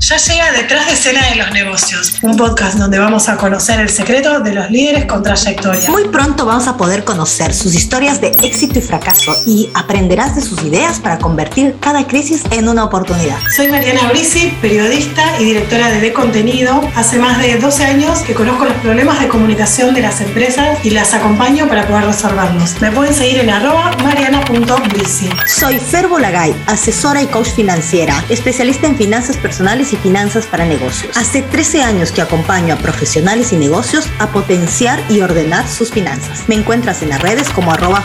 Ya llega Detrás de Escena de los Negocios, un podcast donde vamos a conocer el secreto de los líderes con trayectoria. Muy pronto vamos a poder conocer sus historias de éxito y fracaso y aprenderás de sus ideas para convertir cada crisis en una oportunidad. Soy Mariana Brisi, periodista y directora de De Contenido. Hace más de 12 años que conozco los problemas de comunicación de las empresas y las acompaño para poder resolverlos. Me pueden seguir en arroba mariana.brisi. Soy Fer Bolagay, asesora y coach financiera, especialista en finanzas personales y finanzas para negocios. Hace 13 años que acompaño a profesionales y negocios a potenciar y ordenar sus finanzas. Me encuentras en las redes como arroba.